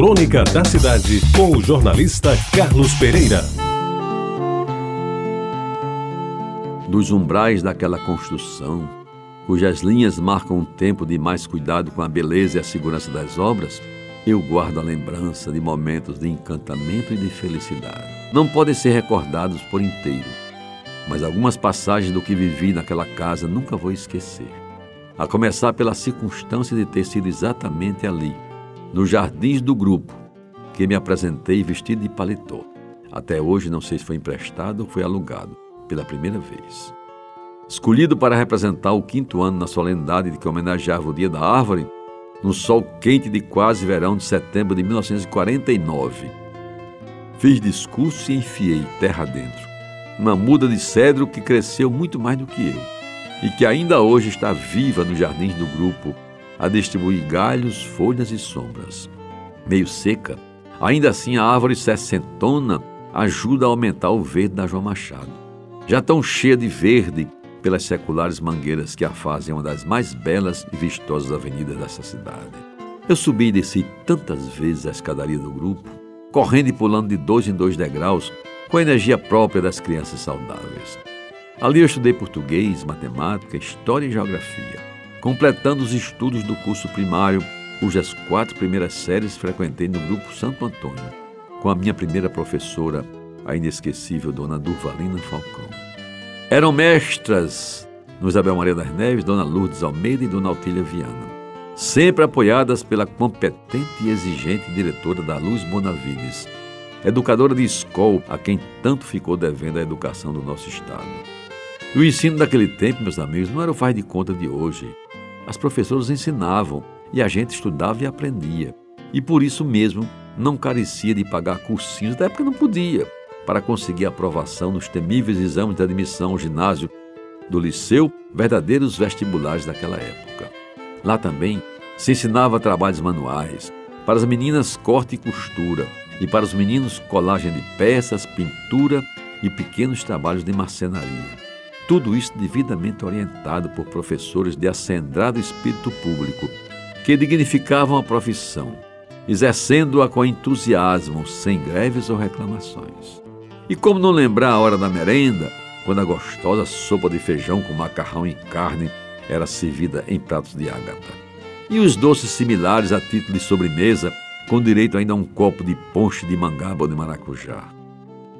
Crônica da Cidade, com o jornalista Carlos Pereira. Dos umbrais daquela construção, cujas linhas marcam um tempo de mais cuidado com a beleza e a segurança das obras, eu guardo a lembrança de momentos de encantamento e de felicidade. Não podem ser recordados por inteiro, mas algumas passagens do que vivi naquela casa nunca vou esquecer. A começar pela circunstância de ter sido exatamente ali, nos jardins do grupo, que me apresentei vestido de paletó. Até hoje não sei se foi emprestado ou foi alugado, pela primeira vez. Escolhido para representar o quinto ano na solenidade de que homenageava o Dia da Árvore, no sol quente de quase verão de setembro de 1949. Fiz discurso e enfiei terra dentro. Uma muda de cedro que cresceu muito mais do que eu e que ainda hoje está viva nos jardins do grupo, a distribuir galhos, folhas e sombras. Meio seca, ainda assim a árvore sessentona ajuda a aumentar o verde da João Machado. Já tão cheia de verde pelas seculares mangueiras que a fazem uma das mais belas e vistosas avenidas dessa cidade. Eu subi e desci tantas vezes a escadaria do grupo, correndo e pulando de dois em dois degraus, com a energia própria das crianças saudáveis. Ali eu estudei português, matemática, história e geografia, completando os estudos do curso primário, cujas quatro primeiras séries frequentei no grupo Santo Antônio, com a minha primeira professora, a inesquecível Dona Durvalina Falcão. Eram mestras no Isabel Maria das Neves, Dona Lourdes Almeida e Dona Altília Viana, sempre apoiadas pela competente e exigente diretora da Luz Bonavides, educadora de escola a quem tanto ficou devendo a educação do nosso Estado. E o ensino daquele tempo, meus amigos, não era o faz de conta de hoje. As professoras ensinavam e a gente estudava e aprendia. E por isso mesmo não carecia de pagar cursinhos, até porque não podia para conseguir aprovação nos temíveis exames de admissão ao ginásio do liceu, verdadeiros vestibulares daquela época. Lá também se ensinava trabalhos manuais, para as meninas corte e costura, e para os meninos colagem de peças, pintura e pequenos trabalhos de marcenaria. Tudo isso devidamente orientado por professores de acendrado espírito público, que dignificavam a profissão, exercendo-a com entusiasmo, sem greves ou reclamações. E como não lembrar a hora da merenda, quando a gostosa sopa de feijão com macarrão e carne era servida em pratos de ágata. E os doces similares a título de sobremesa, com direito ainda a um copo de ponche de mangaba ou de maracujá.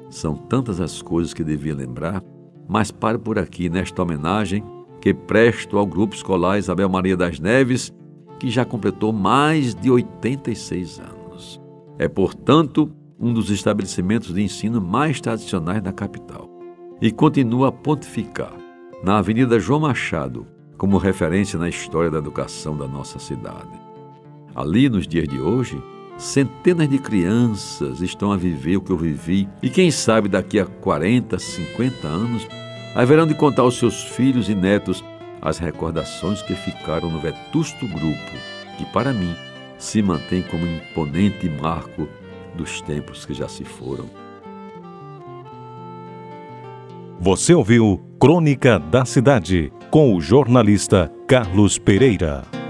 São tantas as coisas que devia lembrar, mas paro por aqui nesta homenagem que presto ao Grupo Escolar Isabel Maria das Neves, que já completou mais de 86 anos. É, portanto, um dos estabelecimentos de ensino mais tradicionais da capital, e continua a pontificar na Avenida João Machado como referência na história da educação da nossa cidade. Ali, nos dias de hoje, centenas de crianças estão a viver o que eu vivi e quem sabe daqui a 40, 50 anos haverão de contar aos seus filhos e netos as recordações que ficaram no vetusto grupo, que para mim se mantém como um imponente marco dos tempos que já se foram. Você ouviu Crônica da Cidade com o jornalista Carlos Pereira.